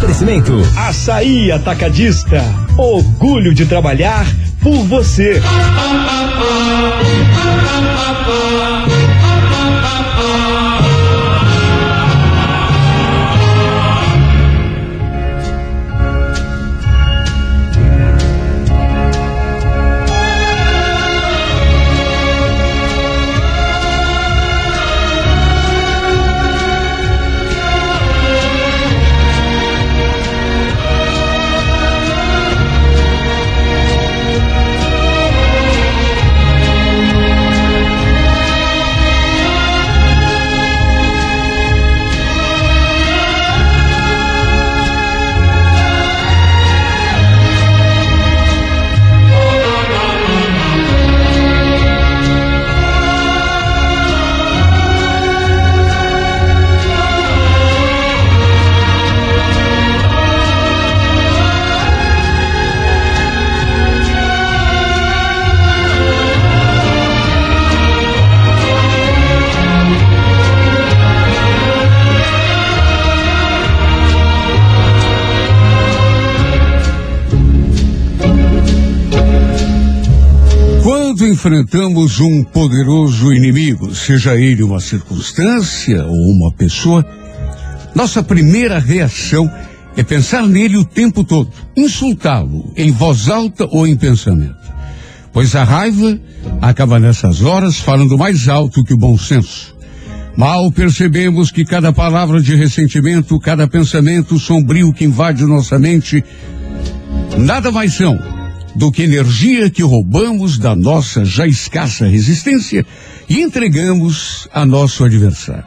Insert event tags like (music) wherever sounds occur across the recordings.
98. Oferecimento. Açaí Atacadista. Orgulho de trabalhar por você. Enfrentamos um poderoso inimigo, seja ele uma circunstância ou uma pessoa, nossa primeira reação é pensar nele o tempo todo, insultá-lo em voz alta ou em pensamento. Pois a raiva acaba nessas horas falando mais alto que o bom senso. Mal percebemos que cada palavra de ressentimento, cada pensamento sombrio que invade nossa mente, nada mais são do que energia que roubamos da nossa já escassa resistência e entregamos a nosso adversário.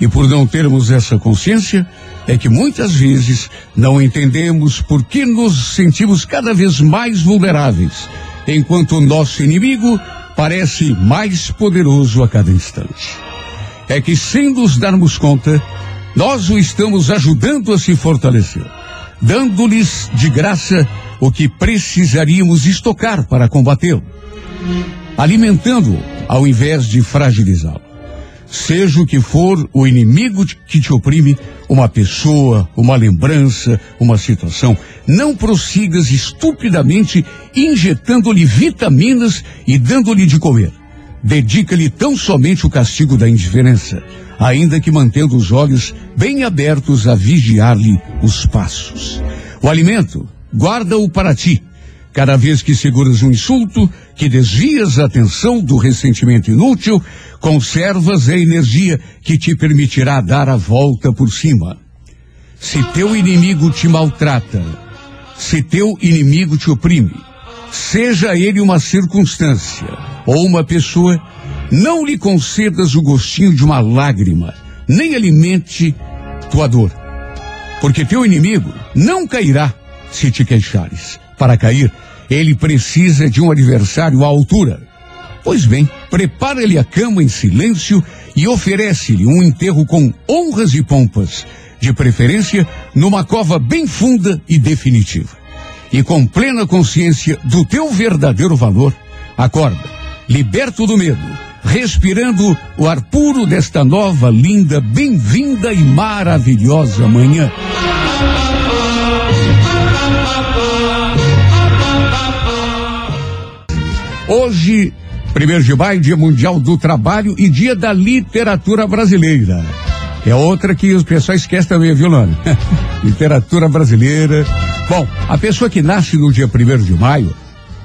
E por não termos essa consciência, é que muitas vezes não entendemos por que nos sentimos cada vez mais vulneráveis, enquanto o nosso inimigo parece mais poderoso a cada instante. É que sem nos darmos conta, nós o estamos ajudando a se fortalecer, dando-lhes de graça o que precisaríamos estocar para combatê-lo, alimentando-o ao invés de fragilizá-lo. Seja o que for o inimigo que te oprime, uma pessoa, uma lembrança, uma situação, não prossigas estupidamente injetando-lhe vitaminas e dando-lhe de comer. Dedica-lhe tão somente o castigo da indiferença, ainda que mantendo os olhos bem abertos a vigiar-lhe os passos. O alimento, guarda-o para ti. Cada vez que seguras um insulto, que desvias a atenção do ressentimento inútil, conservas a energia que te permitirá dar a volta por cima. Se teu inimigo te maltrata, se teu inimigo te oprime, seja ele uma circunstância ou uma pessoa, não lhe concedas o gostinho de uma lágrima, nem alimente tua dor. Porque teu inimigo não cairá se te queixares. Para cair, ele precisa de um adversário à altura. Pois bem, prepara-lhe a cama em silêncio e oferece-lhe um enterro com honras e pompas, de preferência numa cova bem funda e definitiva. E com plena consciência do teu verdadeiro valor, acorda, liberto do medo, respirando o ar puro desta nova, linda, bem-vinda e maravilhosa manhã. Hoje, primeiro de maio, Dia Mundial do Trabalho e Dia da Literatura Brasileira. É outra que os pessoal esquecem também, viu, Lana? (laughs) Literatura brasileira. Bom, a pessoa que nasce no dia primeiro de maio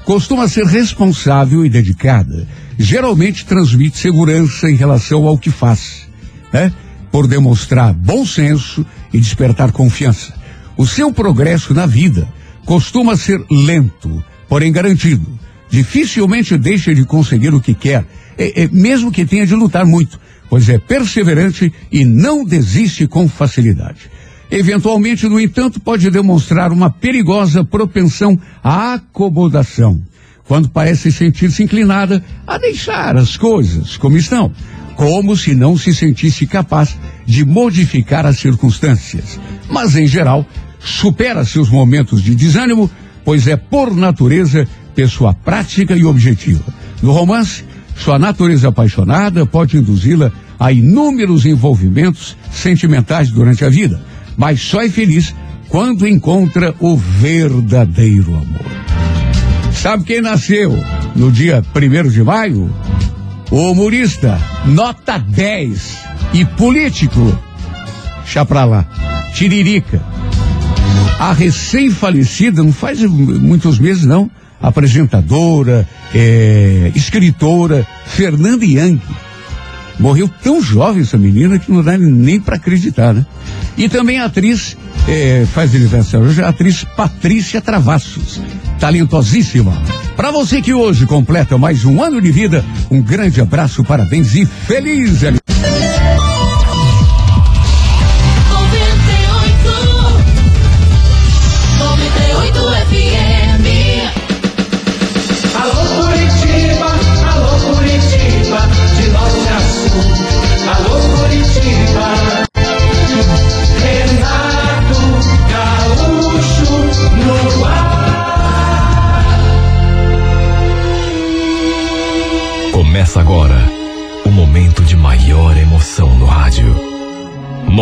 costuma ser responsável e dedicada. Geralmente transmite segurança em relação ao que faz, né? Por demonstrar bom senso e despertar confiança. O seu progresso na vida costuma ser lento, porém garantido dificilmente deixa de conseguir o que quer, é, é, mesmo que tenha de lutar muito, pois é perseverante e não desiste com facilidade. Eventualmente, no entanto, pode demonstrar uma perigosa propensão à acomodação, quando parece sentir-se inclinada a deixar as coisas como estão, como se não se sentisse capaz de modificar as circunstâncias. Mas, em geral, supera seus momentos de desânimo, pois é, por natureza, pessoa prática e objetiva. No romance, sua natureza apaixonada pode induzi-la a inúmeros envolvimentos sentimentais durante a vida, mas só é feliz quando encontra o verdadeiro amor. Sabe quem nasceu no dia 1 de maio? O humorista, nota 10 e político. Chá pra lá. Tiririca. A recém-falecida, não faz muitos meses não, apresentadora, é, escritora, Fernanda Young. Morreu tão jovem essa menina que não dá nem para acreditar, né? E também a atriz, é, faz aniversário hoje, a atriz Patrícia Travassos, talentosíssima. Para você que hoje completa mais um ano de vida, um grande abraço, parabéns e feliz aniversário.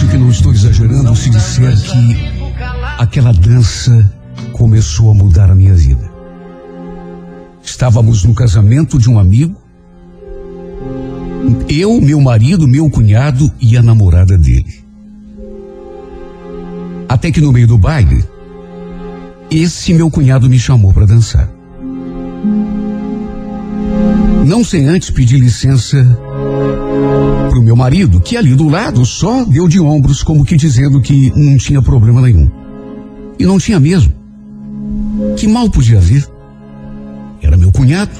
acho que não estou exagerando se disser que aquela dança começou a mudar a minha vida. Estávamos no casamento de um amigo. Eu, meu marido, meu cunhado e a namorada dele. Até que no meio do baile, esse meu cunhado me chamou para dançar. Não sem antes pedir licença pro meu marido, que ali do lado só deu de ombros, como que dizendo que não tinha problema nenhum. E não tinha mesmo. Que mal podia haver. Era meu cunhado,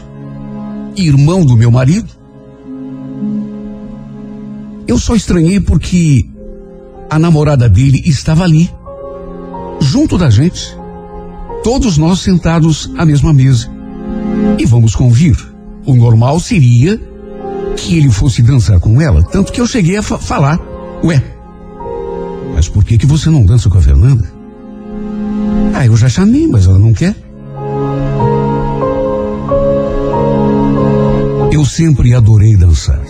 irmão do meu marido. Eu só estranhei porque a namorada dele estava ali, junto da gente, todos nós sentados à mesma mesa. E vamos convir. O normal seria que ele fosse dançar com ela, tanto que eu cheguei a fa falar. Ué, mas por que que você não dança com a Fernanda? Ah, eu já chamei, mas ela não quer. Eu sempre adorei dançar.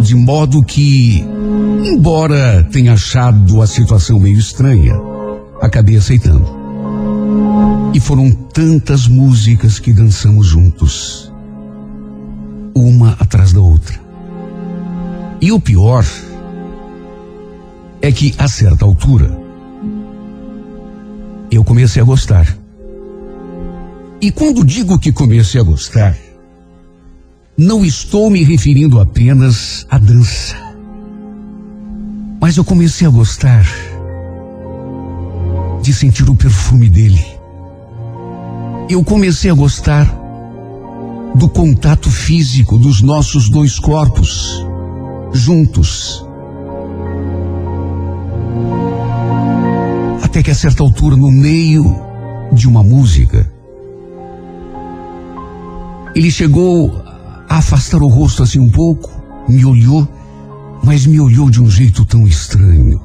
De modo que, embora tenha achado a situação meio estranha, acabei aceitando. E foram tantas músicas que dançamos juntos uma atrás da outra. E o pior é que, a certa altura, eu comecei a gostar. E quando digo que comecei a gostar, não estou me referindo apenas à dança. Mas eu comecei a gostar de sentir o perfume dele. Eu comecei a gostar do contato físico dos nossos dois corpos, juntos. Até que a certa altura, no meio de uma música, ele chegou a afastar o rosto assim um pouco, me olhou, mas me olhou de um jeito tão estranho,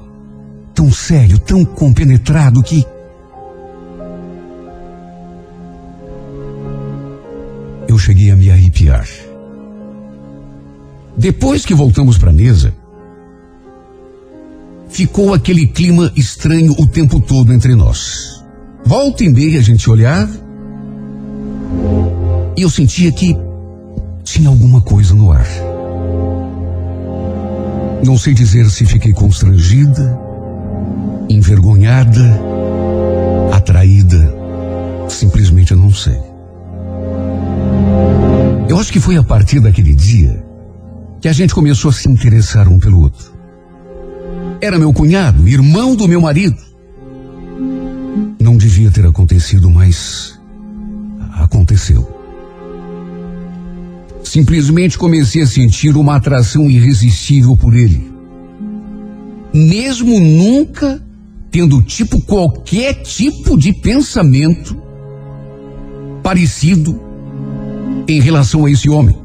tão sério, tão compenetrado que cheguei a me arrepiar. Depois que voltamos para a mesa, ficou aquele clima estranho o tempo todo entre nós. Volta e meia a gente olhava e eu sentia que tinha alguma coisa no ar. Não sei dizer se fiquei constrangida, envergonhada, atraída, simplesmente eu não sei. Eu acho que foi a partir daquele dia que a gente começou a se interessar um pelo outro. Era meu cunhado, irmão do meu marido. Não devia ter acontecido, mas aconteceu. Simplesmente comecei a sentir uma atração irresistível por ele. mesmo nunca tendo tipo qualquer tipo de pensamento parecido em relação a esse homem.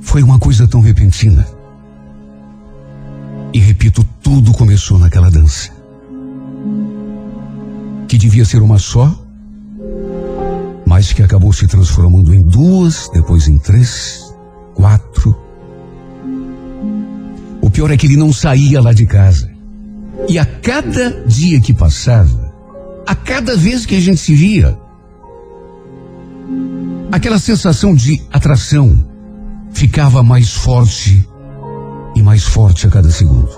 Foi uma coisa tão repentina. E repito, tudo começou naquela dança. Que devia ser uma só, mas que acabou se transformando em duas, depois em três, quatro. O pior é que ele não saía lá de casa. E a cada dia que passava, a cada vez que a gente se via, aquela sensação de atração ficava mais forte e mais forte a cada segundo.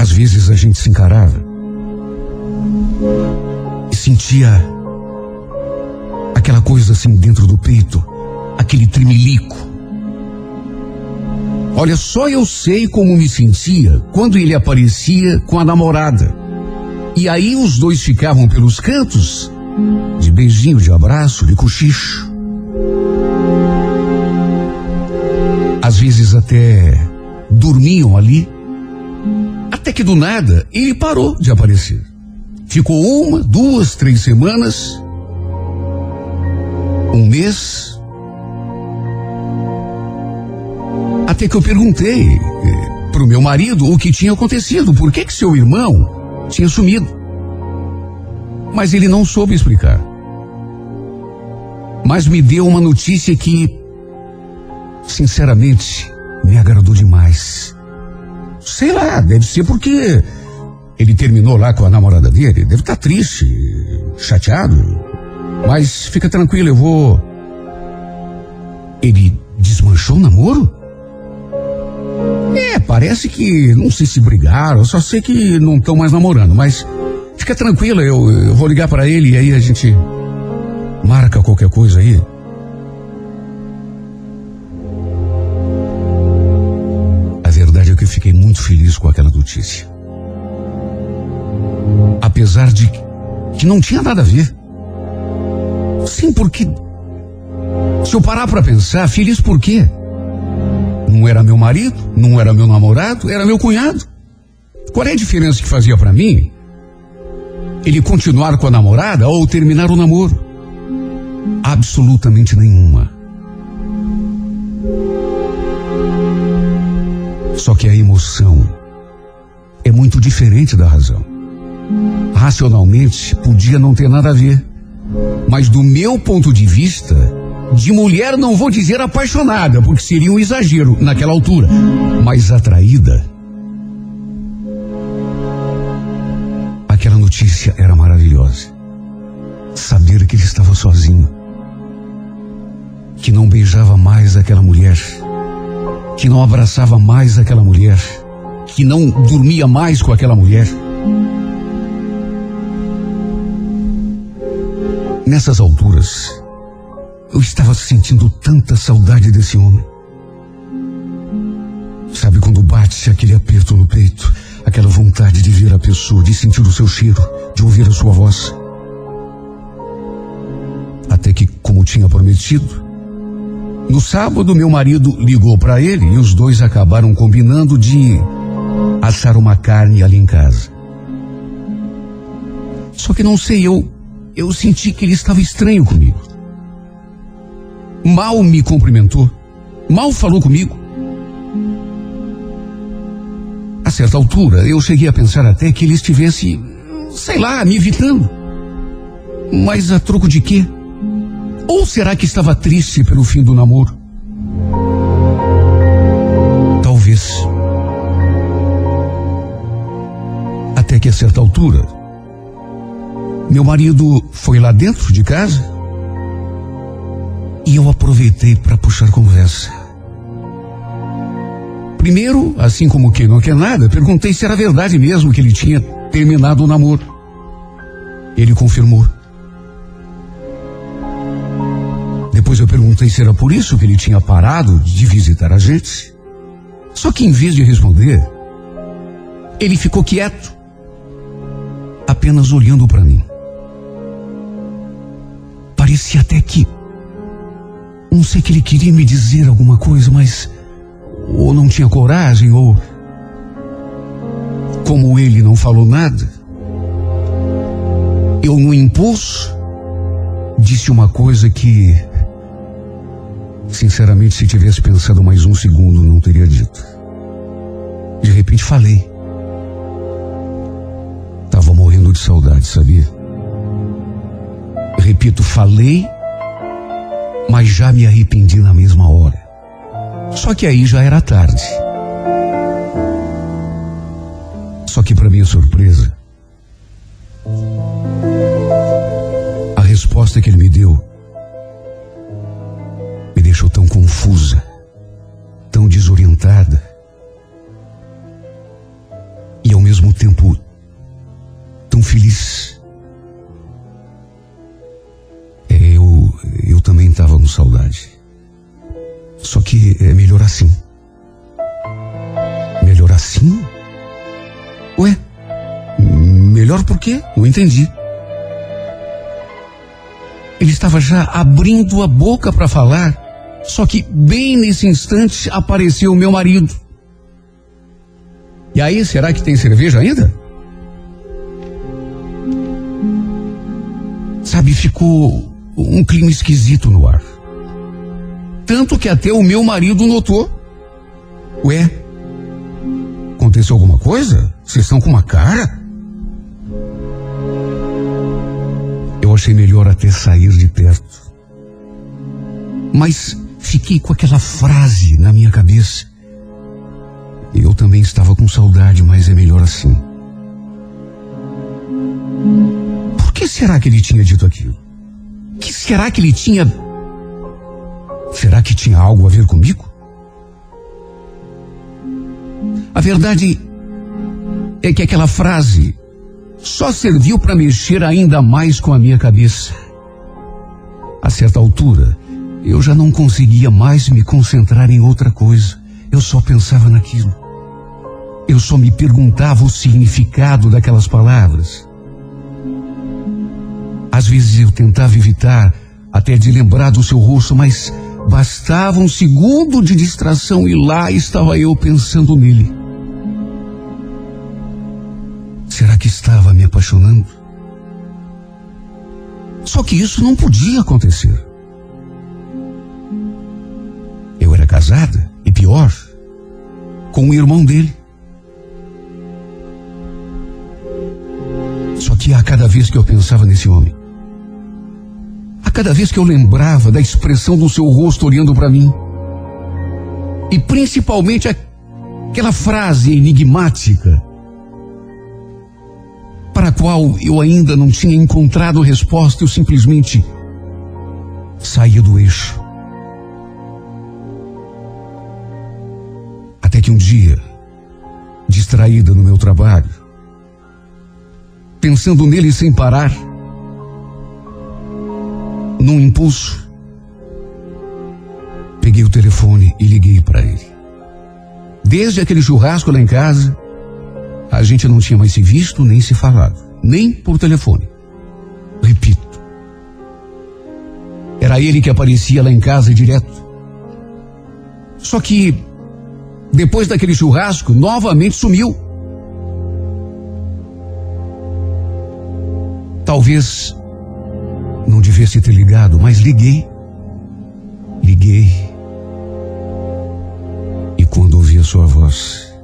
Às vezes a gente se encarava e sentia aquela coisa assim dentro do peito, aquele tremelico. Olha, só eu sei como me sentia quando ele aparecia com a namorada. E aí os dois ficavam pelos cantos, de beijinho, de abraço, de cochicho. Às vezes até dormiam ali. Até que do nada ele parou de aparecer. Ficou uma, duas, três semanas, um mês. Até que eu perguntei eh, para o meu marido o que tinha acontecido, por que que seu irmão tinha sumido. Mas ele não soube explicar. Mas me deu uma notícia que sinceramente, me agradou demais. Sei lá, deve ser porque ele terminou lá com a namorada dele. Deve estar tá triste, chateado. Mas fica tranquilo, eu vou. Ele desmanchou o namoro? É, parece que não sei se brigaram, eu só sei que não estão mais namorando, mas fica tranquilo, eu, eu vou ligar para ele e aí a gente marca qualquer coisa aí. fiquei muito feliz com aquela notícia. Apesar de que não tinha nada a ver. Sim, porque. Se eu parar para pensar, feliz por quê? Não era meu marido, não era meu namorado, era meu cunhado. Qual é a diferença que fazia para mim? Ele continuar com a namorada ou terminar o namoro? Absolutamente nenhuma. Só que a emoção é muito diferente da razão. Racionalmente, podia não ter nada a ver. Mas do meu ponto de vista, de mulher não vou dizer apaixonada, porque seria um exagero naquela altura, mas atraída. Aquela notícia era maravilhosa. Saber que ele estava sozinho, que não beijava mais aquela mulher que não abraçava mais aquela mulher, que não dormia mais com aquela mulher. Nessas alturas, eu estava sentindo tanta saudade desse homem. Sabe quando bate aquele aperto no peito, aquela vontade de ver a pessoa, de sentir o seu cheiro, de ouvir a sua voz? Até que, como tinha prometido, no sábado, meu marido ligou para ele e os dois acabaram combinando de assar uma carne ali em casa. Só que não sei, eu, eu senti que ele estava estranho comigo. Mal me cumprimentou, mal falou comigo. A certa altura, eu cheguei a pensar até que ele estivesse, sei lá, me evitando. Mas a troco de quê? Ou será que estava triste pelo fim do namoro? Talvez. Até que a certa altura, meu marido foi lá dentro de casa e eu aproveitei para puxar conversa. Primeiro, assim como quem não quer nada, perguntei se era verdade mesmo que ele tinha terminado o namoro. Ele confirmou. Depois eu perguntei se era por isso que ele tinha parado de visitar a gente. Só que em vez de responder, ele ficou quieto, apenas olhando para mim. Parecia até que. Não sei que ele queria me dizer alguma coisa, mas ou não tinha coragem, ou. Como ele não falou nada, eu, no impulso, disse uma coisa que, sinceramente, se tivesse pensado mais um segundo, não teria dito. De repente falei. Tava morrendo de saudade, sabia? Repito, falei, mas já me arrependi na mesma hora. Só que aí já era tarde. Só que para minha surpresa, a resposta que ele me deu me deixou tão confusa, tão desorientada e ao mesmo tempo tão feliz. Também estava com saudade. Só que é melhor assim. Melhor assim? Ué? Melhor por quê? Não entendi. Ele estava já abrindo a boca para falar, só que bem nesse instante apareceu o meu marido. E aí, será que tem cerveja ainda? Sabe, ficou um clima esquisito no ar. Tanto que até o meu marido notou. Ué, aconteceu alguma coisa? Vocês estão com uma cara? Eu achei melhor até sair de perto. Mas fiquei com aquela frase na minha cabeça. Eu também estava com saudade, mas é melhor assim. Por que será que ele tinha dito aquilo? Que será que ele tinha. Será que tinha algo a ver comigo? A verdade é que aquela frase só serviu para mexer ainda mais com a minha cabeça. A certa altura, eu já não conseguia mais me concentrar em outra coisa. Eu só pensava naquilo. Eu só me perguntava o significado daquelas palavras. Às vezes eu tentava evitar até de lembrar do seu rosto, mas bastava um segundo de distração e lá estava eu pensando nele. Será que estava me apaixonando? Só que isso não podia acontecer. Eu era casada, e pior, com o irmão dele. Só que a cada vez que eu pensava nesse homem, cada vez que eu lembrava da expressão do seu rosto olhando para mim, e principalmente aquela frase enigmática, para a qual eu ainda não tinha encontrado resposta, eu simplesmente saía do eixo. Até que um dia, distraída no meu trabalho, pensando nele sem parar, num impulso, peguei o telefone e liguei para ele. Desde aquele churrasco lá em casa, a gente não tinha mais se visto nem se falado, nem por telefone. Repito. Era ele que aparecia lá em casa direto. Só que, depois daquele churrasco, novamente sumiu. Talvez não devesse ter ligado, mas liguei. Liguei. E quando ouvi a sua voz,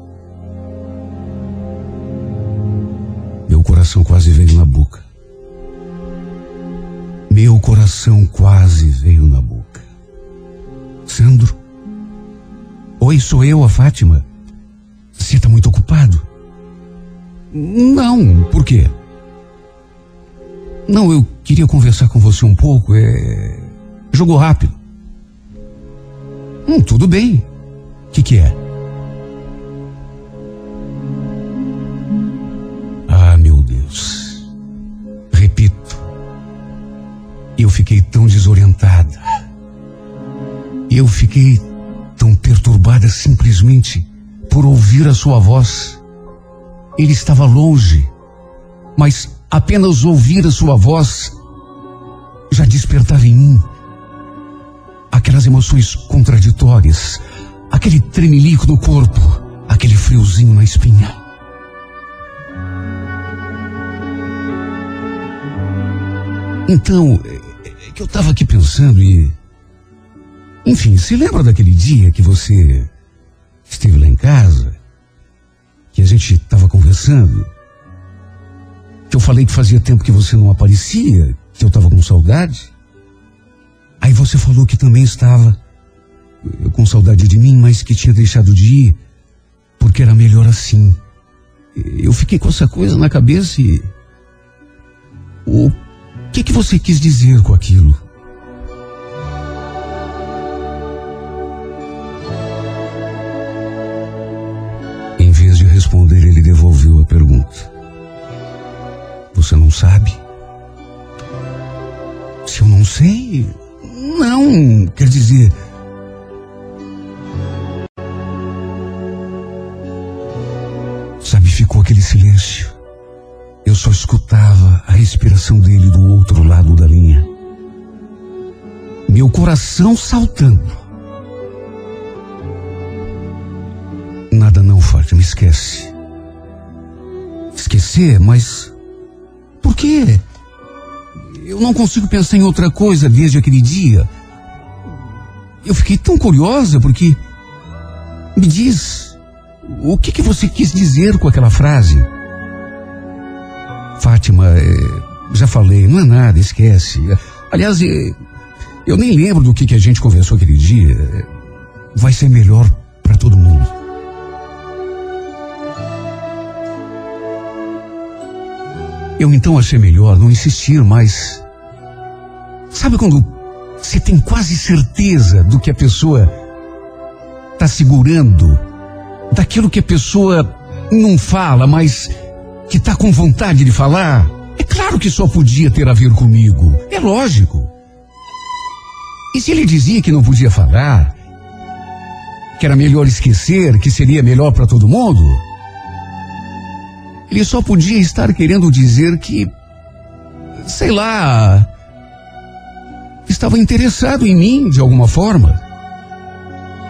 meu coração quase veio na boca. Meu coração quase veio na boca. Sandro? Oi, sou eu, a Fátima. Você está muito ocupado? Não, por quê? Não, eu queria conversar com você um pouco. É. Jogo rápido. Hum, tudo bem. O que, que é? Ah, meu Deus. Repito. Eu fiquei tão desorientada. Eu fiquei tão perturbada simplesmente por ouvir a sua voz. Ele estava longe, mas apenas ouvir a sua voz já despertava em mim aquelas emoções contraditórias, aquele tremelico no corpo, aquele friozinho na espinha. Então, é, que eu estava aqui pensando e. Enfim, se lembra daquele dia que você esteve lá em casa? Que a gente estava conversando? Que eu falei que fazia tempo que você não aparecia, que eu estava com saudade? Aí você falou que também estava com saudade de mim, mas que tinha deixado de ir porque era melhor assim. Eu fiquei com essa coisa na cabeça e. O que, que você quis dizer com aquilo? Em vez de responder, ele devolveu a pergunta. Você não sabe? Se eu não sei, não, quer dizer. Sabe, ficou aquele silêncio. Eu só escutava a respiração dele do outro lado da linha. Meu coração saltando. Nada não, Fátima, esquece. Esquecer, mas. Por quê? Eu não consigo pensar em outra coisa desde aquele dia. Eu fiquei tão curiosa porque. Me diz, o que, que você quis dizer com aquela frase? Fátima, é, já falei, não é nada, esquece. Aliás, é, eu nem lembro do que, que a gente conversou aquele dia. Vai ser melhor para todo mundo. Eu então achei melhor não insistir mais. Sabe quando você tem quase certeza do que a pessoa está segurando, daquilo que a pessoa não fala, mas que está com vontade de falar, é claro que só podia ter a ver comigo. É lógico. E se ele dizia que não podia falar, que era melhor esquecer, que seria melhor para todo mundo, ele só podia estar querendo dizer que, sei lá, estava interessado em mim de alguma forma.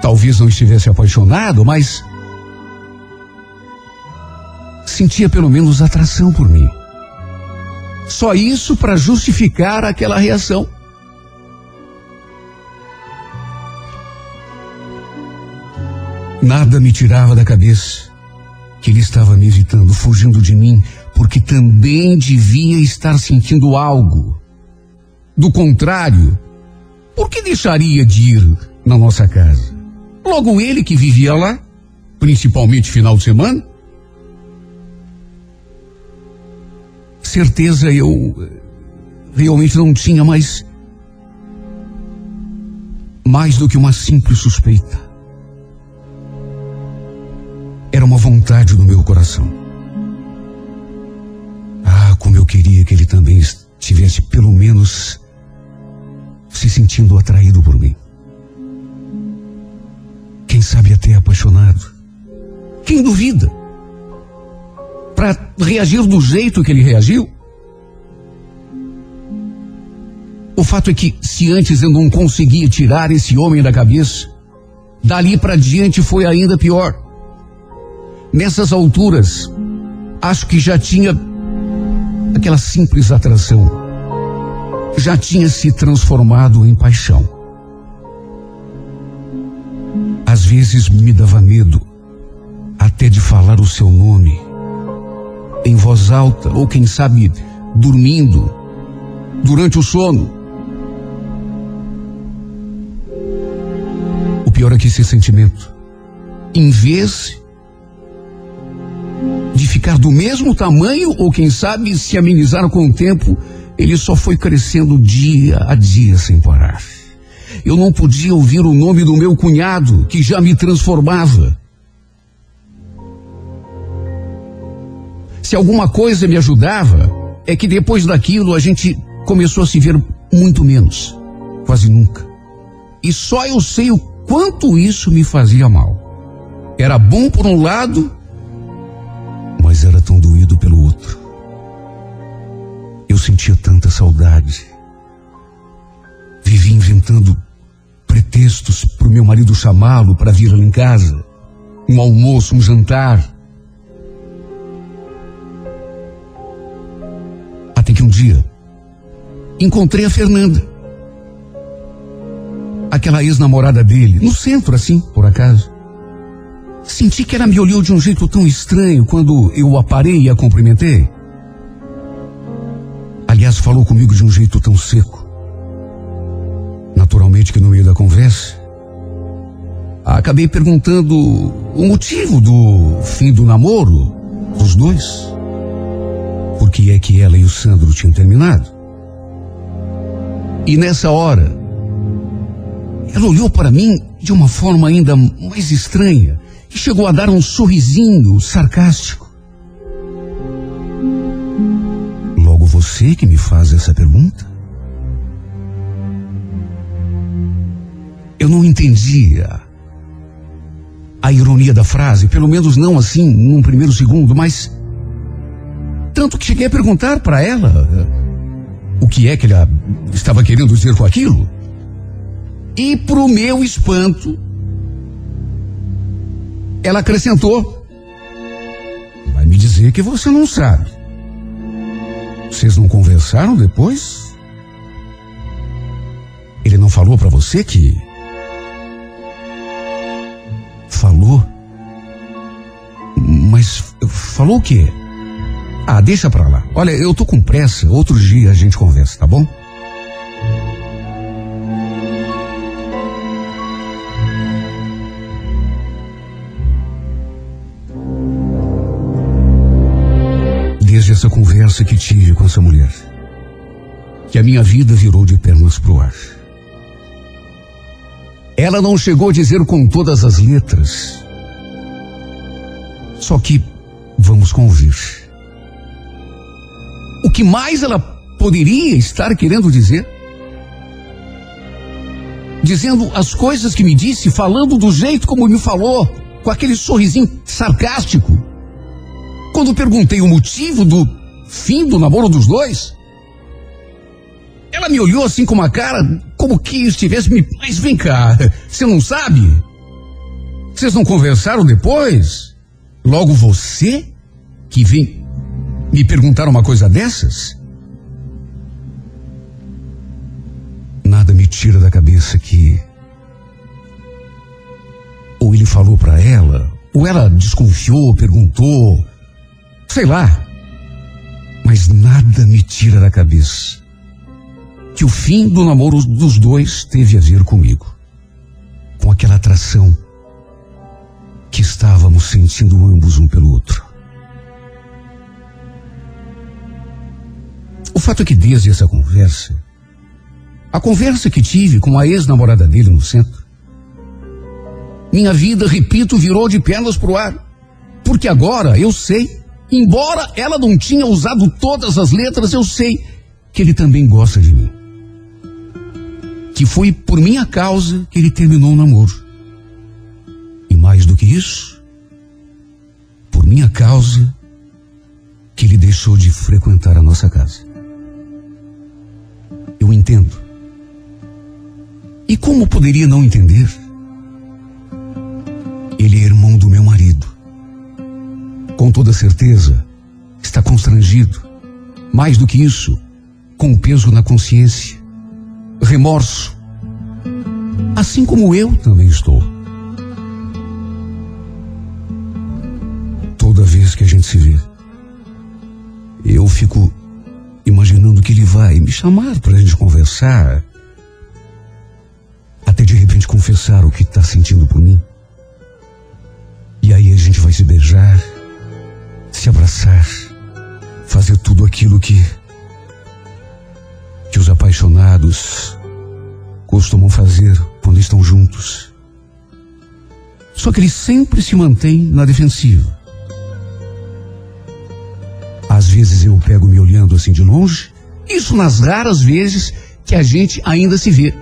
Talvez não estivesse apaixonado, mas sentia pelo menos atração por mim. Só isso para justificar aquela reação. Nada me tirava da cabeça que ele estava me evitando, fugindo de mim, porque também devia estar sentindo algo. Do contrário, por que deixaria de ir na nossa casa? Logo ele que vivia lá, principalmente final de semana. certeza eu realmente não tinha mais mais do que uma simples suspeita. Era uma vontade do meu coração. Ah, como eu queria que ele também estivesse pelo menos se sentindo atraído por mim. Quem sabe até apaixonado. Quem duvida? para reagir do jeito que ele reagiu? O fato é que, se antes eu não conseguia tirar esse homem da cabeça, dali para diante foi ainda pior. Nessas alturas, acho que já tinha aquela simples atração, já tinha se transformado em paixão. Às vezes me dava medo até de falar o seu nome em voz alta, ou quem sabe dormindo, durante o sono. O pior é que esse sentimento, em vez de ficar do mesmo tamanho, ou quem sabe se amenizar com o tempo, ele só foi crescendo dia a dia sem parar. Eu não podia ouvir o nome do meu cunhado, que já me transformava. Se alguma coisa me ajudava, é que depois daquilo a gente começou a se ver muito menos, quase nunca. E só eu sei o quanto isso me fazia mal. Era bom por um lado, mas era tão doído pelo outro. Eu sentia tanta saudade. Vivia inventando pretextos para o meu marido chamá-lo para vir lá em casa. Um almoço, um jantar. Até que um dia encontrei a Fernanda. Aquela ex-namorada dele, no centro assim, por acaso. Senti que ela me olhou de um jeito tão estranho quando eu a parei e a cumprimentei. Aliás, falou comigo de um jeito tão seco. Naturalmente que no meio da conversa, acabei perguntando o motivo do fim do namoro dos dois. Por que é que ela e o Sandro tinham terminado? E nessa hora, ela olhou para mim de uma forma ainda mais estranha chegou a dar um sorrisinho sarcástico. Logo você que me faz essa pergunta? Eu não entendia a ironia da frase, pelo menos não assim num primeiro segundo, mas tanto que cheguei a perguntar para ela eh, o que é que ela estava querendo dizer com aquilo. E pro meu espanto, ela acrescentou: Vai me dizer que você não sabe. Vocês não conversaram depois? Ele não falou para você que. Falou? Mas falou o quê? Ah, deixa pra lá. Olha, eu tô com pressa. Outro dia a gente conversa, tá bom? Essa conversa que tive com essa mulher, que a minha vida virou de pernas pro ar. Ela não chegou a dizer com todas as letras. Só que vamos convir. O que mais ela poderia estar querendo dizer? Dizendo as coisas que me disse, falando do jeito como me falou, com aquele sorrisinho sarcástico. Quando perguntei o motivo do fim do namoro dos dois, ela me olhou assim com uma cara, como que estivesse me. Mas vem cá, você não sabe? Vocês não conversaram depois? Logo você que vem me perguntar uma coisa dessas? Nada me tira da cabeça que. Ou ele falou para ela, ou ela desconfiou, perguntou, sei lá. Mas nada me tira da cabeça que o fim do namoro dos dois teve a ver comigo. Com aquela atração que estávamos sentindo ambos um pelo outro. O fato é que desde essa conversa, a conversa que tive com a ex-namorada dele no centro, minha vida, repito, virou de pernas pro ar. Porque agora eu sei, embora ela não tinha usado todas as letras, eu sei que ele também gosta de mim. Que foi por minha causa que ele terminou o namoro. E mais do que isso, por minha causa que ele deixou de frequentar a nossa casa. Eu entendo. E como poderia não entender? Ele é irmão do meu marido. Com toda certeza, está constrangido. Mais do que isso, com peso na consciência, remorso. Assim como eu também estou. Toda vez que a gente se vê, eu fico imaginando que ele vai me chamar para a gente conversar. Até de repente confessar o que está sentindo por mim. E aí a gente vai se beijar, se abraçar, fazer tudo aquilo que que os apaixonados costumam fazer quando estão juntos. Só que ele sempre se mantém na defensiva. Às vezes eu pego me olhando assim de longe, isso nas raras vezes que a gente ainda se vê.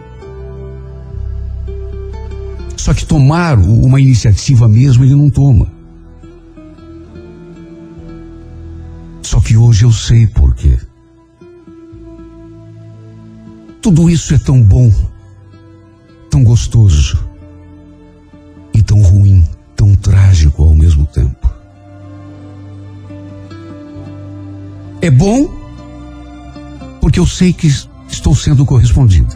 Só que tomar uma iniciativa mesmo ele não toma. Só que hoje eu sei por quê. Tudo isso é tão bom, tão gostoso e tão ruim, tão trágico ao mesmo tempo. É bom porque eu sei que estou sendo correspondido.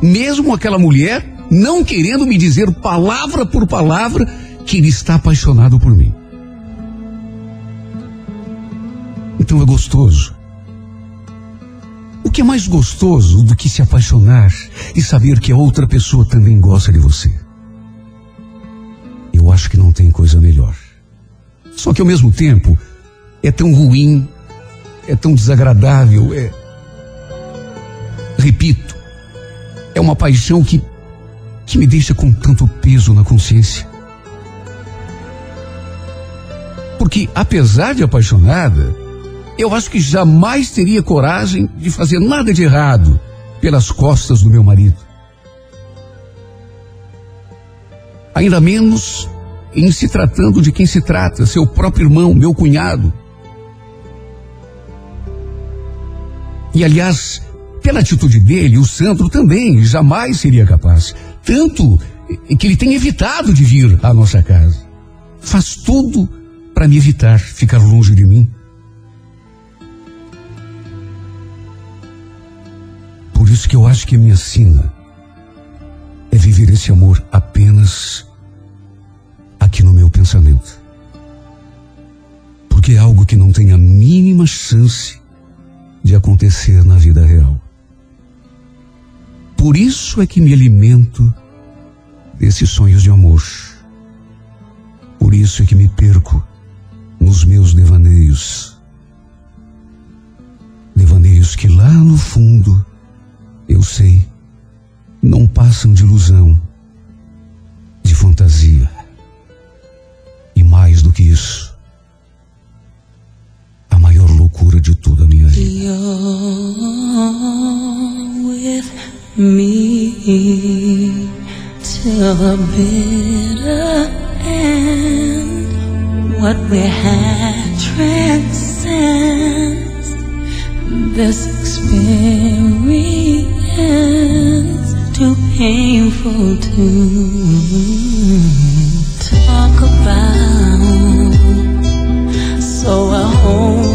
Mesmo aquela mulher não querendo me dizer palavra por palavra que ele está apaixonado por mim. Então é gostoso. O que é mais gostoso do que se apaixonar e saber que a outra pessoa também gosta de você? Eu acho que não tem coisa melhor. Só que ao mesmo tempo é tão ruim, é tão desagradável, é. Repito, é uma paixão que, que me deixa com tanto peso na consciência. Porque, apesar de apaixonada, eu acho que jamais teria coragem de fazer nada de errado pelas costas do meu marido. Ainda menos em se tratando de quem se trata, seu próprio irmão, meu cunhado. E aliás, pela atitude dele, o Sandro também jamais seria capaz. Tanto que ele tem evitado de vir à nossa casa. Faz tudo para me evitar ficar longe de mim. Por isso que eu acho que a minha sina é viver esse amor apenas aqui no meu pensamento. Porque é algo que não tem a mínima chance de acontecer na vida real. Por isso é que me alimento desses sonhos de amor. Por isso é que me perco nos meus devaneios. Devaneios que lá no fundo, eu sei, não passam de ilusão, de fantasia. E mais do que isso, a maior loucura de toda a minha vida. You're with me till the bitter end. What we had transcends this experience. Too painful to talk about. So I hold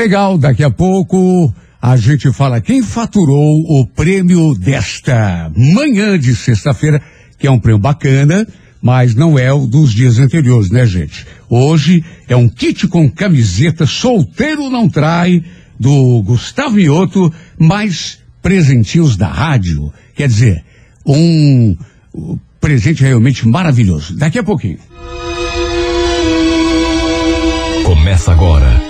legal, daqui a pouco a gente fala quem faturou o prêmio desta manhã de sexta-feira, que é um prêmio bacana, mas não é o dos dias anteriores, né, gente? Hoje é um kit com camiseta Solteiro Não Trai, do Gustavo Mioto, mais presentinhos da rádio. Quer dizer, um presente realmente maravilhoso. Daqui a pouquinho. Começa agora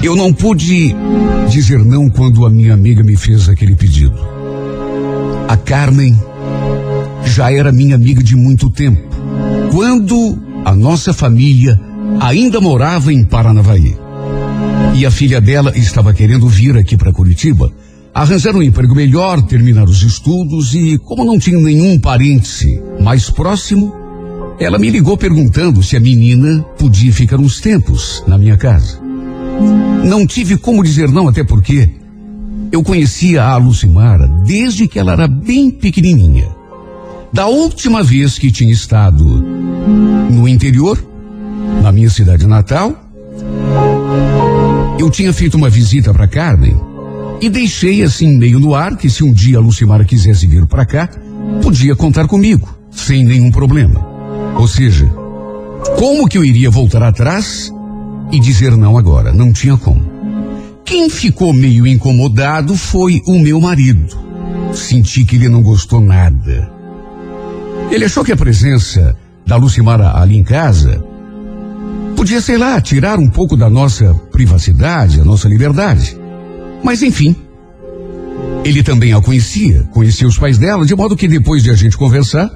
Eu não pude dizer não quando a minha amiga me fez aquele pedido. A Carmen já era minha amiga de muito tempo, quando a nossa família ainda morava em Paranavaí. E a filha dela estava querendo vir aqui para Curitiba, arranjar um emprego melhor, terminar os estudos e, como não tinha nenhum parente mais próximo, ela me ligou perguntando se a menina podia ficar uns tempos na minha casa. Não tive como dizer não, até porque eu conhecia a Lucimara desde que ela era bem pequenininha. Da última vez que tinha estado no interior, na minha cidade natal, eu tinha feito uma visita para Carmen e deixei assim meio no ar que se um dia a Lucimara quisesse vir para cá, podia contar comigo, sem nenhum problema. Ou seja, como que eu iria voltar atrás e dizer não agora? Não tinha como. Quem ficou meio incomodado foi o meu marido. Senti que ele não gostou nada. Ele achou que a presença da Lucimara ali em casa podia, sei lá, tirar um pouco da nossa privacidade, a nossa liberdade. Mas enfim, ele também a conhecia, conhecia os pais dela, de modo que depois de a gente conversar,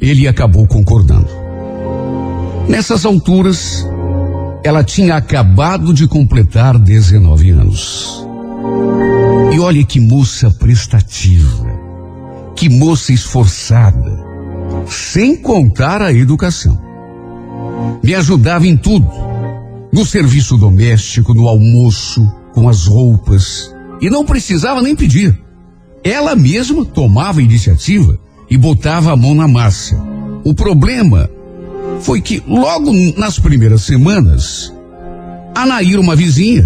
ele acabou concordando. Nessas alturas, ela tinha acabado de completar 19 anos. E olha que moça prestativa, que moça esforçada, sem contar a educação. Me ajudava em tudo, no serviço doméstico, no almoço, com as roupas, e não precisava nem pedir. Ela mesma tomava iniciativa e botava a mão na massa. O problema foi que logo nas primeiras semanas, a Nair, uma vizinha,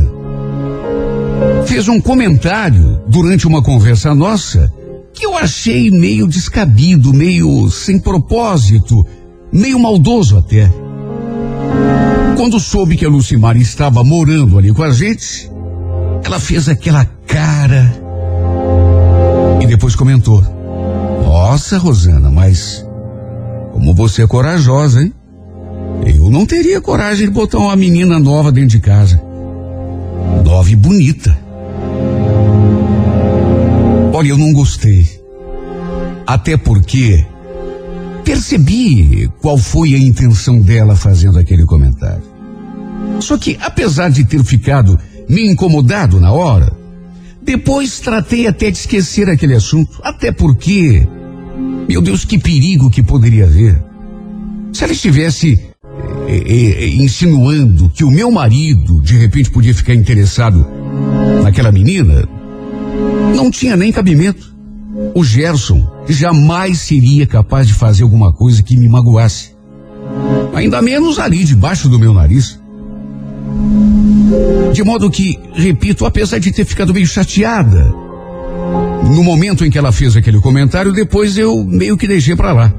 fez um comentário durante uma conversa nossa que eu achei meio descabido, meio sem propósito, meio maldoso até. Quando soube que a Lucimar estava morando ali com a gente, ela fez aquela cara e depois comentou: Nossa, Rosana, mas como você é corajosa, hein? Eu não teria coragem de botar uma menina nova dentro de casa. Nova e bonita. Olha, eu não gostei. Até porque percebi qual foi a intenção dela fazendo aquele comentário. Só que, apesar de ter ficado me incomodado na hora, depois tratei até de esquecer aquele assunto. Até porque, meu Deus, que perigo que poderia haver. Se ela estivesse insinuando que o meu marido de repente podia ficar interessado naquela menina, não tinha nem cabimento. O Gerson jamais seria capaz de fazer alguma coisa que me magoasse. Ainda menos ali debaixo do meu nariz. De modo que, repito, apesar de ter ficado meio chateada, no momento em que ela fez aquele comentário, depois eu meio que deixei para lá.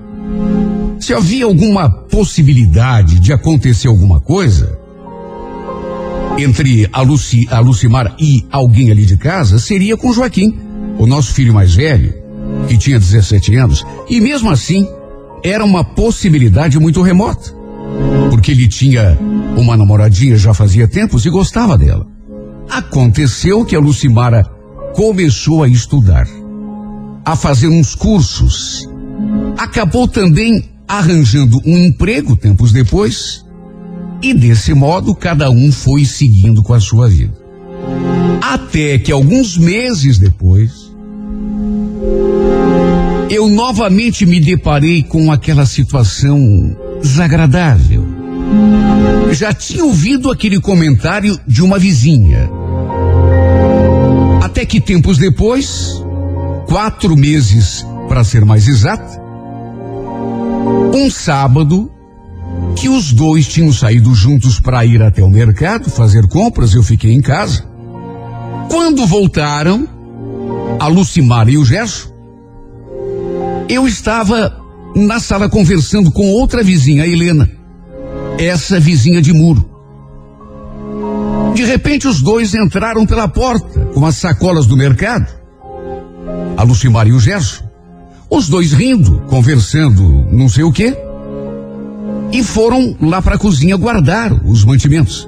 Se havia alguma possibilidade de acontecer alguma coisa entre a, Luci, a Lucimar e alguém ali de casa, seria com Joaquim, o nosso filho mais velho, que tinha 17 anos, e mesmo assim era uma possibilidade muito remota, porque ele tinha uma namoradinha já fazia tempos e gostava dela. Aconteceu que a Lucimara começou a estudar, a fazer uns cursos. Acabou também arranjando um emprego tempos depois, e desse modo cada um foi seguindo com a sua vida. Até que alguns meses depois, eu novamente me deparei com aquela situação desagradável. Já tinha ouvido aquele comentário de uma vizinha. Até que tempos depois, quatro meses para ser mais exato, um sábado, que os dois tinham saído juntos para ir até o mercado fazer compras, eu fiquei em casa. Quando voltaram, a Lucimar e o Gerson, eu estava na sala conversando com outra vizinha, a Helena. Essa vizinha de muro. De repente, os dois entraram pela porta com as sacolas do mercado. A Lucimar e o Gerson. Os dois rindo, conversando não sei o quê. E foram lá para a cozinha guardar os mantimentos.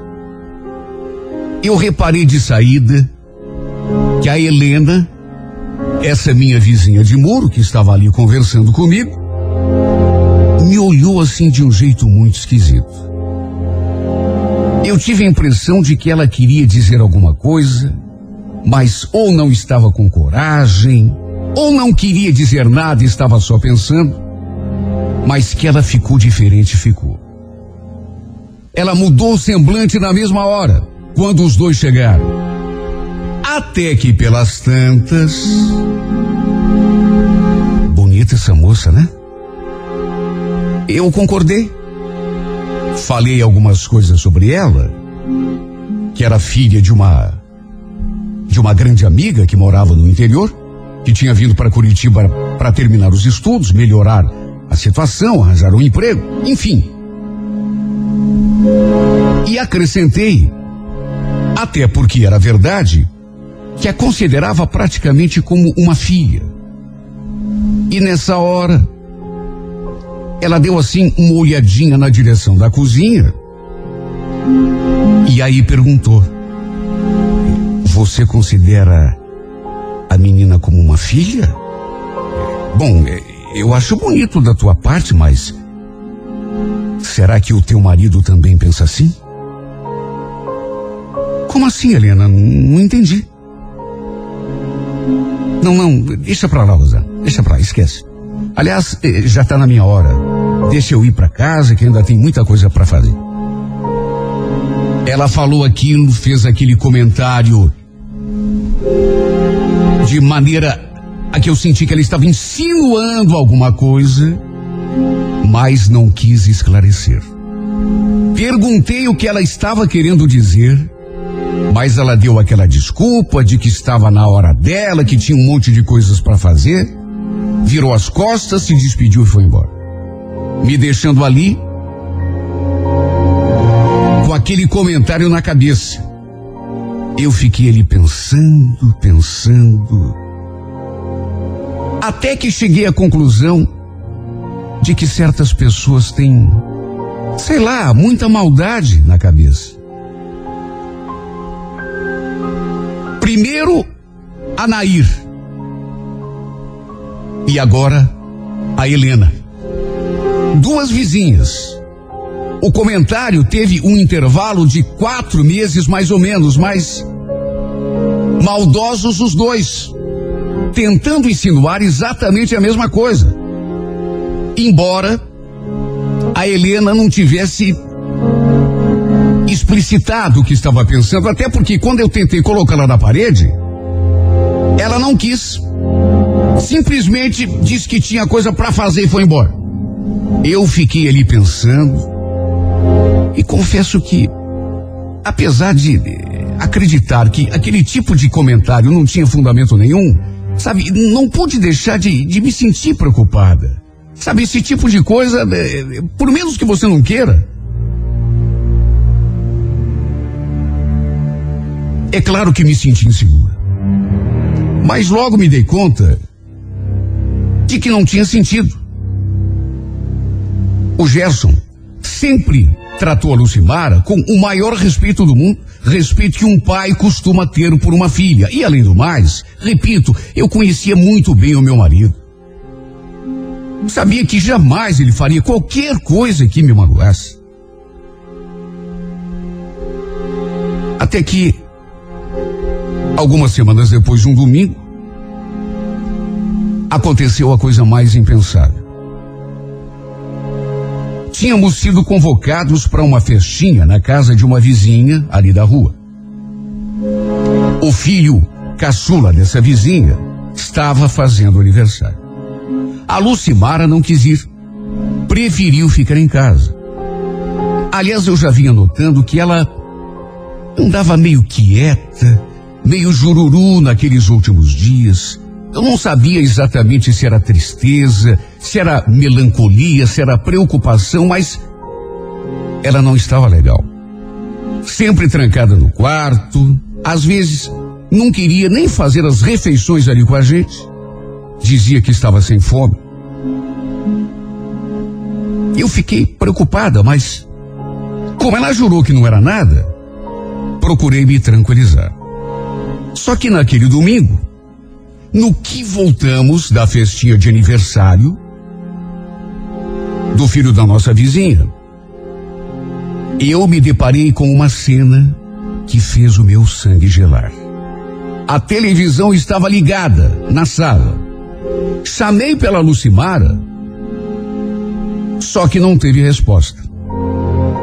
Eu reparei de saída que a Helena, essa minha vizinha de muro que estava ali conversando comigo, me olhou assim de um jeito muito esquisito. Eu tive a impressão de que ela queria dizer alguma coisa, mas ou não estava com coragem, ou não queria dizer nada e estava só pensando, mas que ela ficou diferente, ficou. Ela mudou o semblante na mesma hora, quando os dois chegaram. Até que pelas tantas. Bonita essa moça, né? Eu concordei. Falei algumas coisas sobre ela, que era filha de uma de uma grande amiga que morava no interior, que tinha vindo para Curitiba para terminar os estudos, melhorar a situação, arranjar um emprego, enfim. E acrescentei, até porque era verdade, que a considerava praticamente como uma filha. E nessa hora, ela deu assim uma olhadinha na direção da cozinha e aí perguntou: Você considera menina como uma filha? Bom, é, eu acho bonito da tua parte, mas será que o teu marido também pensa assim? Como assim, Helena? Não entendi. Não, não, deixa pra lá, Rosa. Deixa pra lá, esquece. Aliás, eh, já está na minha hora. Deixa eu ir para casa que ainda tem muita coisa para fazer. Ela falou aquilo, fez aquele comentário de maneira a que eu senti que ela estava insinuando alguma coisa, mas não quis esclarecer. Perguntei o que ela estava querendo dizer, mas ela deu aquela desculpa de que estava na hora dela, que tinha um monte de coisas para fazer, virou as costas, se despediu e foi embora. Me deixando ali com aquele comentário na cabeça. Eu fiquei ali pensando, pensando, até que cheguei à conclusão de que certas pessoas têm, sei lá, muita maldade na cabeça. Primeiro, a Nair. E agora, a Helena. Duas vizinhas. O comentário teve um intervalo de quatro meses mais ou menos, mas maldosos os dois, tentando insinuar exatamente a mesma coisa. Embora a Helena não tivesse explicitado o que estava pensando, até porque quando eu tentei colocá-la na parede, ela não quis. Simplesmente disse que tinha coisa para fazer e foi embora. Eu fiquei ali pensando e confesso que, apesar de acreditar que aquele tipo de comentário não tinha fundamento nenhum, sabe, não pude deixar de, de me sentir preocupada. Sabe, esse tipo de coisa, é, por menos que você não queira, É claro que me senti insegura. Mas logo me dei conta de que não tinha sentido. O Gerson sempre tratou a Lucimara com o maior respeito do mundo, respeito que um pai costuma ter por uma filha. E além do mais, repito, eu conhecia muito bem o meu marido. Sabia que jamais ele faria qualquer coisa que me magoasse. Até que, algumas semanas depois de um domingo, aconteceu a coisa mais impensável. Tínhamos sido convocados para uma festinha na casa de uma vizinha ali da rua. O filho caçula dessa vizinha estava fazendo aniversário. A Lucimara não quis ir. Preferiu ficar em casa. Aliás, eu já vinha notando que ela andava meio quieta, meio jururu naqueles últimos dias. Eu não sabia exatamente se era tristeza, se era melancolia, se era preocupação, mas ela não estava legal. Sempre trancada no quarto, às vezes não queria nem fazer as refeições ali com a gente. Dizia que estava sem fome. Eu fiquei preocupada, mas como ela jurou que não era nada, procurei me tranquilizar. Só que naquele domingo, no que voltamos da festinha de aniversário do filho da nossa vizinha, eu me deparei com uma cena que fez o meu sangue gelar. A televisão estava ligada na sala. Chamei pela Lucimara, só que não teve resposta.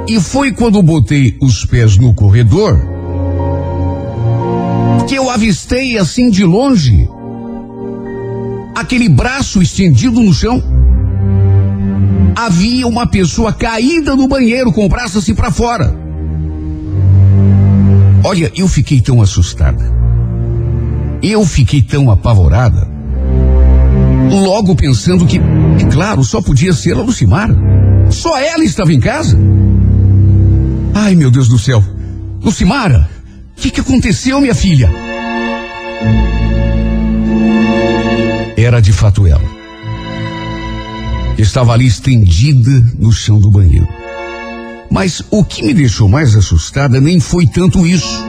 E foi quando botei os pés no corredor que eu avistei assim de longe aquele braço estendido no chão. Havia uma pessoa caída no banheiro com o braço assim para fora. Olha, eu fiquei tão assustada. Eu fiquei tão apavorada. Logo pensando que, é claro, só podia ser a Lucimara. Só ela estava em casa. Ai, meu Deus do céu. Lucimara, o que, que aconteceu, minha filha? Era de fato ela. Estava ali estendida no chão do banheiro. Mas o que me deixou mais assustada nem foi tanto isso.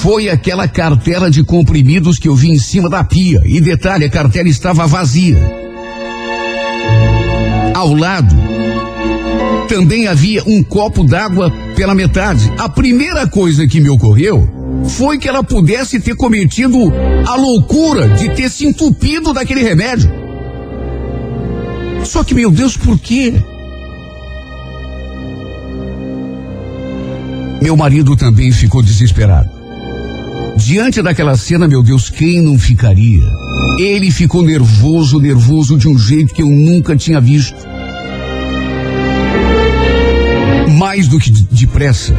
Foi aquela cartela de comprimidos que eu vi em cima da pia. E detalhe, a cartela estava vazia. Ao lado, também havia um copo d'água pela metade. A primeira coisa que me ocorreu foi que ela pudesse ter cometido a loucura de ter se entupido daquele remédio. Só que, meu Deus, por quê? Meu marido também ficou desesperado. Diante daquela cena, meu Deus, quem não ficaria? Ele ficou nervoso, nervoso de um jeito que eu nunca tinha visto. Mais do que depressa,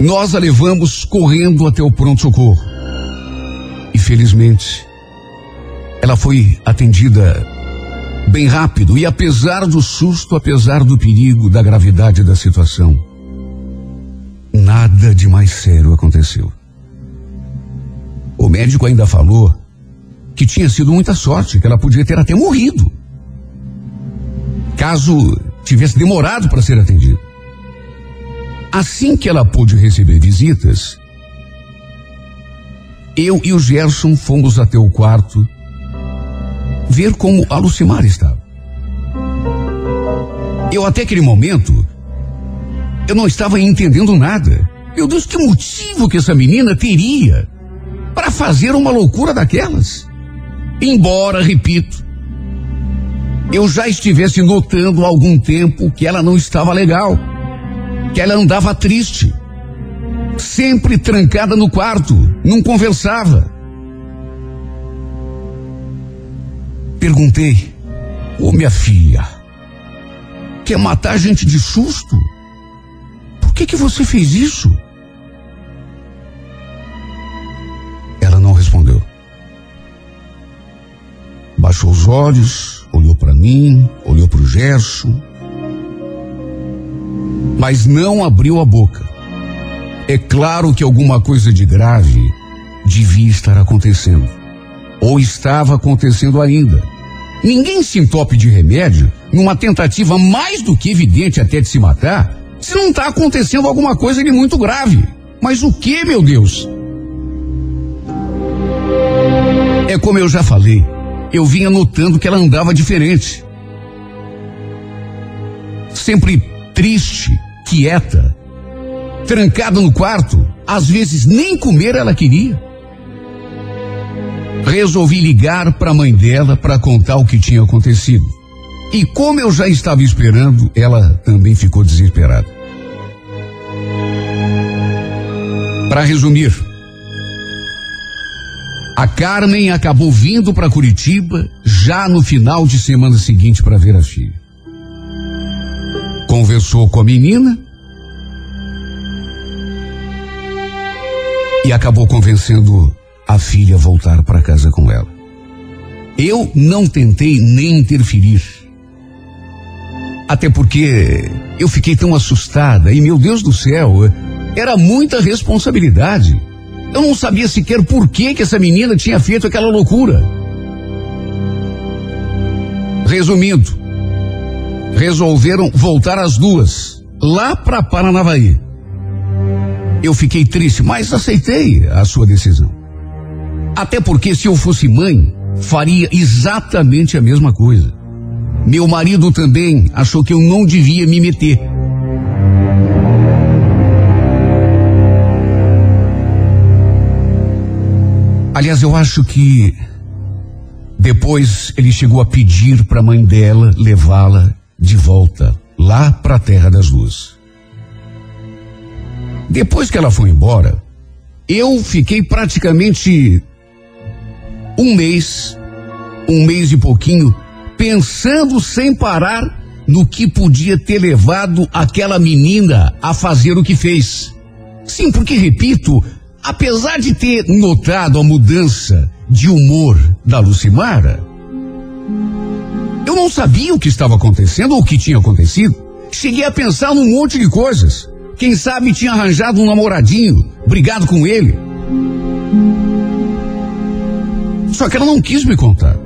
nós a levamos correndo até o pronto-socorro. E felizmente, ela foi atendida bem rápido e apesar do susto, apesar do perigo, da gravidade da situação, nada de mais sério aconteceu. O médico ainda falou que tinha sido muita sorte, que ela podia ter até morrido. Caso tivesse demorado para ser atendida. Assim que ela pôde receber visitas, eu e o Gerson fomos até o quarto ver como a Lucimar estava. Eu até aquele momento eu não estava entendendo nada. Meu Deus, que motivo que essa menina teria para fazer uma loucura daquelas? Embora, repito, eu já estivesse notando há algum tempo que ela não estava legal, que ela andava triste, sempre trancada no quarto, não conversava. Perguntei, ô oh, minha filha, quer matar a gente de susto? que que você fez isso? Ela não respondeu. Baixou os olhos, olhou para mim, olhou para o Gerson, mas não abriu a boca. É claro que alguma coisa de grave devia estar acontecendo, ou estava acontecendo ainda. Ninguém se entope de remédio numa tentativa mais do que evidente até de se matar se não está acontecendo alguma coisa de muito grave. Mas o que, meu Deus? É como eu já falei. eu vinha notando que ela andava diferente. Sempre triste, quieta, trancada no quarto, às vezes nem comer ela queria. Resolvi ligar para a mãe dela para contar o que tinha acontecido. E como eu já estava esperando, ela também ficou desesperada. Para resumir, a Carmen acabou vindo para Curitiba já no final de semana seguinte para ver a filha. Conversou com a menina e acabou convencendo a filha a voltar para casa com ela. Eu não tentei nem interferir. Até porque eu fiquei tão assustada e, meu Deus do céu, era muita responsabilidade. Eu não sabia sequer por que, que essa menina tinha feito aquela loucura. Resumindo, resolveram voltar as duas, lá para Paranavaí. Eu fiquei triste, mas aceitei a sua decisão. Até porque se eu fosse mãe, faria exatamente a mesma coisa. Meu marido também achou que eu não devia me meter. Aliás, eu acho que depois ele chegou a pedir para a mãe dela levá-la de volta lá para a Terra das Luzes. Depois que ela foi embora, eu fiquei praticamente um mês, um mês e pouquinho, pensando sem parar no que podia ter levado aquela menina a fazer o que fez. Sim, porque, repito, Apesar de ter notado a mudança de humor da Lucimara, eu não sabia o que estava acontecendo ou o que tinha acontecido. Cheguei a pensar num monte de coisas. Quem sabe tinha arranjado um namoradinho, brigado com ele. Só que ela não quis me contar.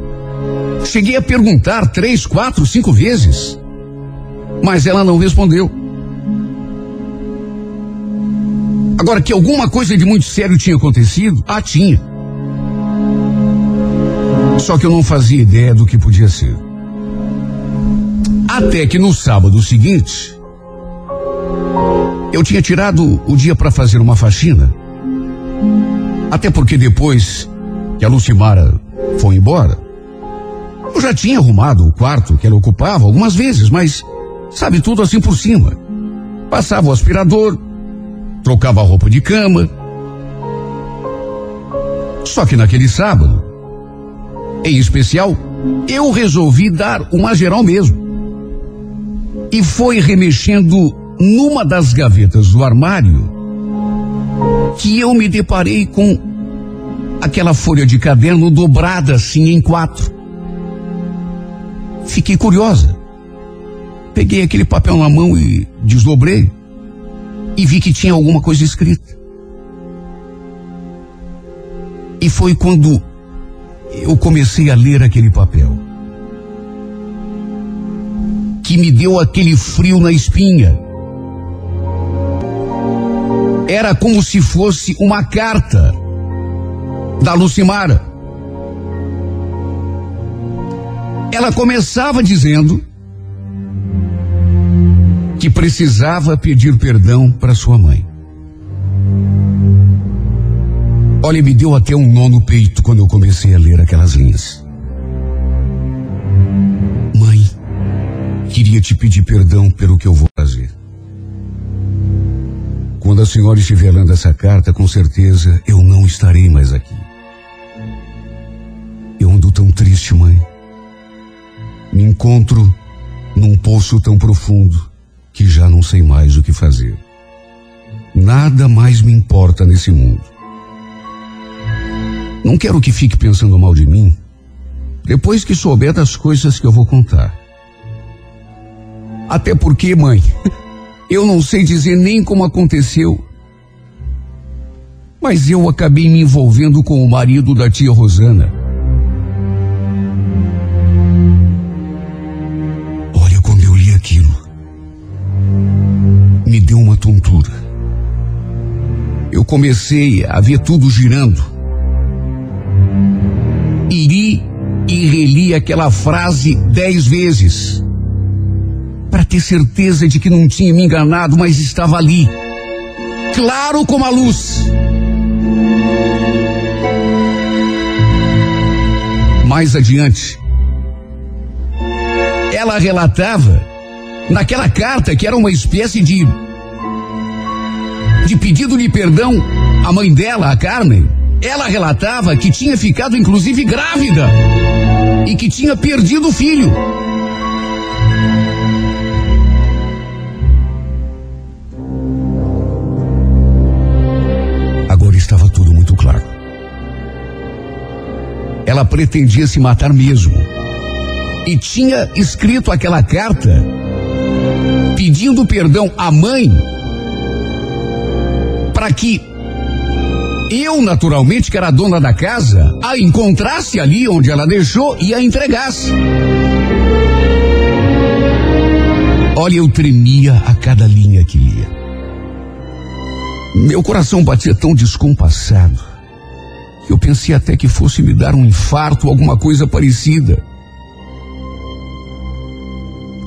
Cheguei a perguntar três, quatro, cinco vezes. Mas ela não respondeu. Agora, que alguma coisa de muito sério tinha acontecido? Ah, tinha. Só que eu não fazia ideia do que podia ser. Até que no sábado seguinte, eu tinha tirado o dia para fazer uma faxina. Até porque depois que a Lucimara foi embora, eu já tinha arrumado o quarto que ela ocupava algumas vezes, mas sabe tudo assim por cima. Passava o aspirador, trocava a roupa de cama. Só que naquele sábado, em especial, eu resolvi dar uma geral mesmo. E foi remexendo numa das gavetas do armário que eu me deparei com aquela folha de caderno dobrada assim em quatro. Fiquei curiosa. Peguei aquele papel na mão e desdobrei e vi que tinha alguma coisa escrita. E foi quando eu comecei a ler aquele papel que me deu aquele frio na espinha. Era como se fosse uma carta da Lucimara. Ela começava dizendo que precisava pedir perdão para sua mãe. Olha, me deu até um nó no peito quando eu comecei a ler aquelas linhas. Queria te pedir perdão pelo que eu vou fazer. Quando a senhora estiver lendo essa carta, com certeza eu não estarei mais aqui. Eu ando tão triste, mãe. Me encontro num poço tão profundo que já não sei mais o que fazer. Nada mais me importa nesse mundo. Não quero que fique pensando mal de mim depois que souber das coisas que eu vou contar. Até porque, mãe, eu não sei dizer nem como aconteceu. Mas eu acabei me envolvendo com o marido da tia Rosana. me deu uma tontura. Eu comecei a ver tudo girando. Iri e reli aquela frase dez vezes para ter certeza de que não tinha me enganado, mas estava ali, claro como a luz. Mais adiante, ela relatava naquela carta que era uma espécie de de pedido de perdão à mãe dela, a Carmen. Ela relatava que tinha ficado inclusive grávida e que tinha perdido o filho. Ela pretendia se matar mesmo. E tinha escrito aquela carta pedindo perdão à mãe para que eu, naturalmente, que era a dona da casa, a encontrasse ali onde ela deixou e a entregasse. Olha, eu tremia a cada linha que lia. Meu coração batia tão descompassado eu pensei até que fosse me dar um infarto alguma coisa parecida.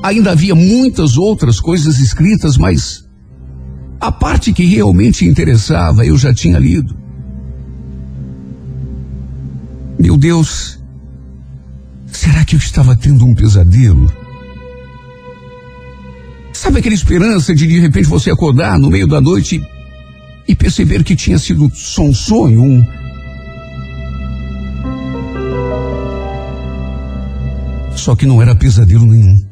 Ainda havia muitas outras coisas escritas, mas a parte que realmente interessava eu já tinha lido. Meu Deus, será que eu estava tendo um pesadelo? Sabe aquela esperança de de repente você acordar no meio da noite e perceber que tinha sido só um sonho, um. Só que não era pesadelo nenhum.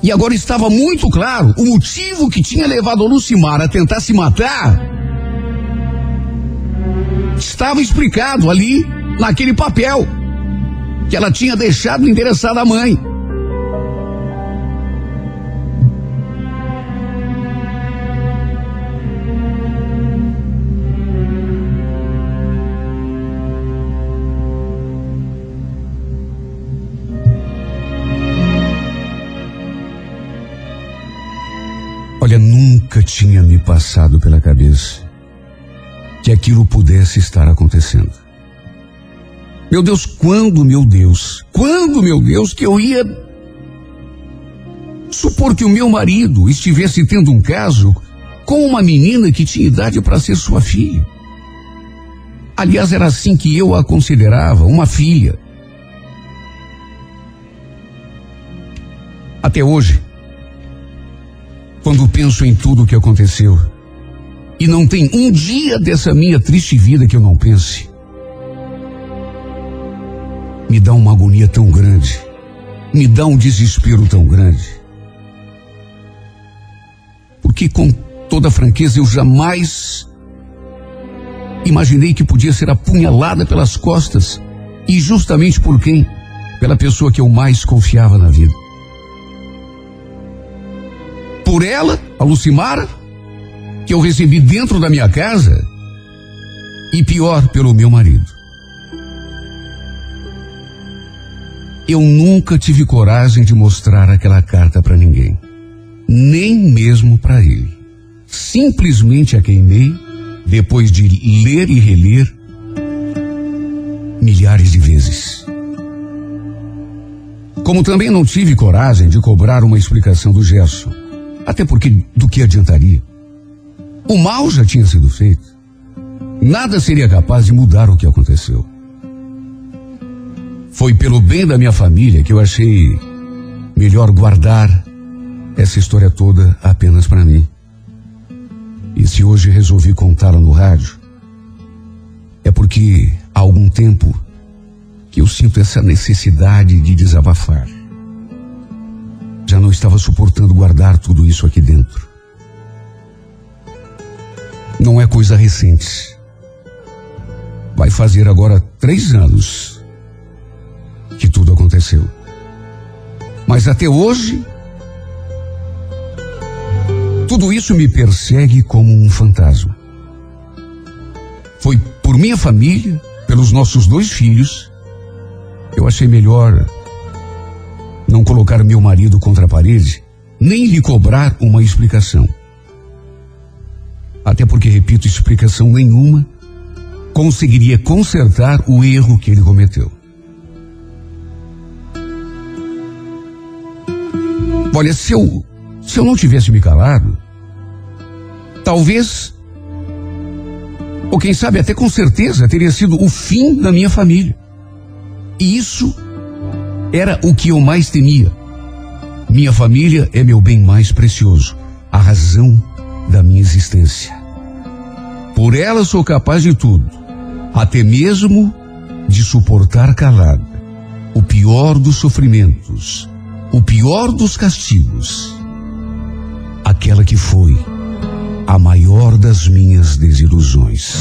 E agora estava muito claro o motivo que tinha levado a Lucimar a tentar se matar. Estava explicado ali, naquele papel, que ela tinha deixado endereçado à mãe. Passado pela cabeça que aquilo pudesse estar acontecendo. Meu Deus, quando, meu Deus, quando, meu Deus, que eu ia supor que o meu marido estivesse tendo um caso com uma menina que tinha idade para ser sua filha? Aliás, era assim que eu a considerava, uma filha. Até hoje, quando penso em tudo o que aconteceu. E não tem um dia dessa minha triste vida que eu não pense. Me dá uma agonia tão grande. Me dá um desespero tão grande. Porque, com toda franqueza, eu jamais imaginei que podia ser apunhalada pelas costas. E justamente por quem? Pela pessoa que eu mais confiava na vida por ela, a Lucimara, que eu recebi dentro da minha casa, e pior, pelo meu marido. Eu nunca tive coragem de mostrar aquela carta para ninguém, nem mesmo para ele. Simplesmente a queimei depois de ler e reler milhares de vezes. Como também não tive coragem de cobrar uma explicação do Gerson até porque do que adiantaria? O mal já tinha sido feito. Nada seria capaz de mudar o que aconteceu. Foi pelo bem da minha família que eu achei melhor guardar essa história toda apenas para mim. E se hoje resolvi contá-la no rádio, é porque há algum tempo que eu sinto essa necessidade de desabafar. Já não estava suportando guardar tudo isso aqui dentro. Não é coisa recente. Vai fazer agora três anos que tudo aconteceu. Mas até hoje, tudo isso me persegue como um fantasma. Foi por minha família, pelos nossos dois filhos, eu achei melhor não colocar meu marido contra a parede, nem lhe cobrar uma explicação até porque, repito, explicação nenhuma conseguiria consertar o erro que ele cometeu. Olha, se eu, se eu não tivesse me calado, talvez, ou quem sabe até com certeza, teria sido o fim da minha família. E isso era o que eu mais temia. Minha família é meu bem mais precioso, a razão da minha existência. Por ela sou capaz de tudo, até mesmo de suportar calado o pior dos sofrimentos, o pior dos castigos, aquela que foi a maior das minhas desilusões.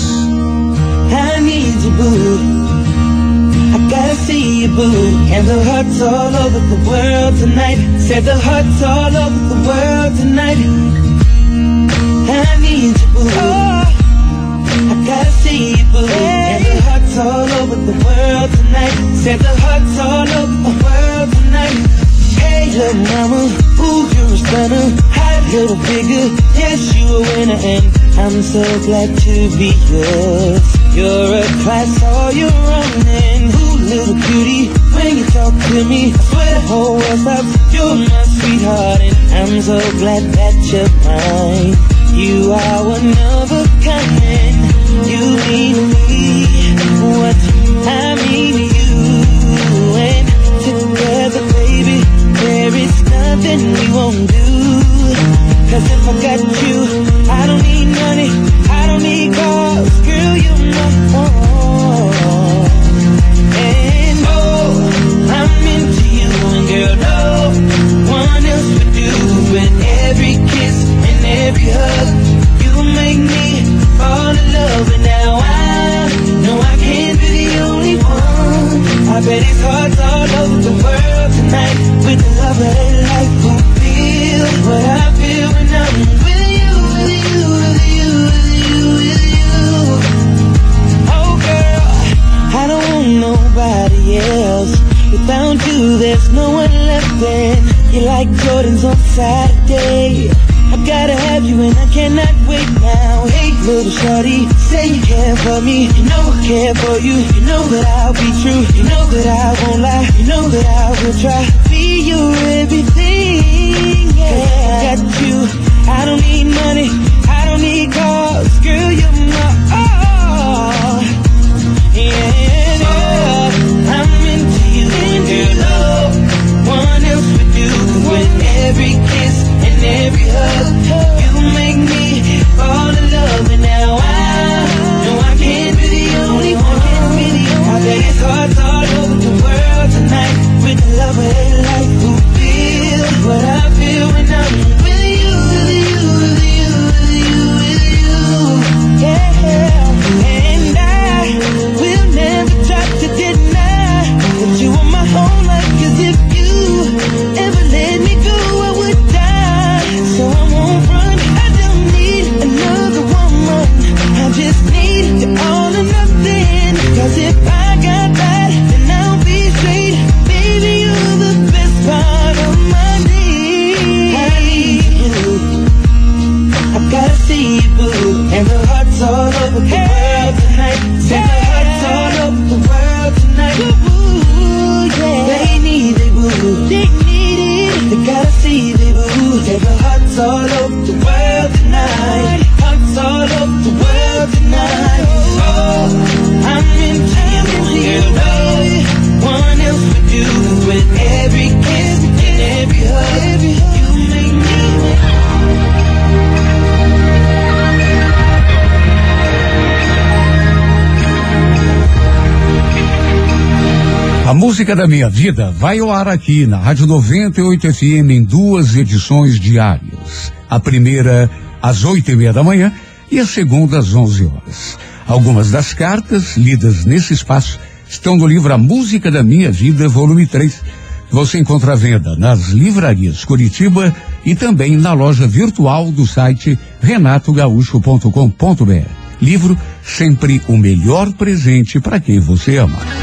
I need you, boo. I gotta see you. And the all over the world tonight. The all over the world tonight. I need you. I gotta see you. And the hearts all over the world tonight. Said the hearts all over the world tonight. Hey, little mama, ooh, you're a stunner. Hot little figure, yes, you a winner, and I'm so glad to be yours. You're a class all ooh, little when you talk to me, whole world stops. You're my sweetheart, and I'm so glad that you're mine. You are one of a kind, you mean me. What I mean you. And together, baby, there is nothing we won't do. Cause if I got you, I don't need money, I don't need cars, girl, you're my every hug, you make me fall in love, and now I know I can't be the only one. I bet it's hearts all over the world tonight with the love of their life who feel what I feel when I'm with you, with you, with you, with you, with you. Oh girl, I don't want nobody else. Without you, there's no one left. And you're like Jordan's on Saturday. I gotta have you and I cannot wait now. Hey, little shorty, say you care for me. You know I care for you. You know that I'll be true. You know that I won't lie. You know that I will try be your everything. Yeah, I got you. I don't need money. I don't need cars. Girl, you're my all. Yeah, yeah. I'm into you, and every kiss and every hug, you make me fall in love, and now música da minha vida vai ao ar aqui na Rádio 98 FM em duas edições diárias. A primeira às oito e meia da manhã e a segunda às onze horas. Algumas das cartas lidas nesse espaço estão no livro A Música da Minha Vida, volume 3. que Você encontra à venda nas livrarias Curitiba e também na loja virtual do site renatogaúcho.com.br. Livro sempre o melhor presente para quem você ama.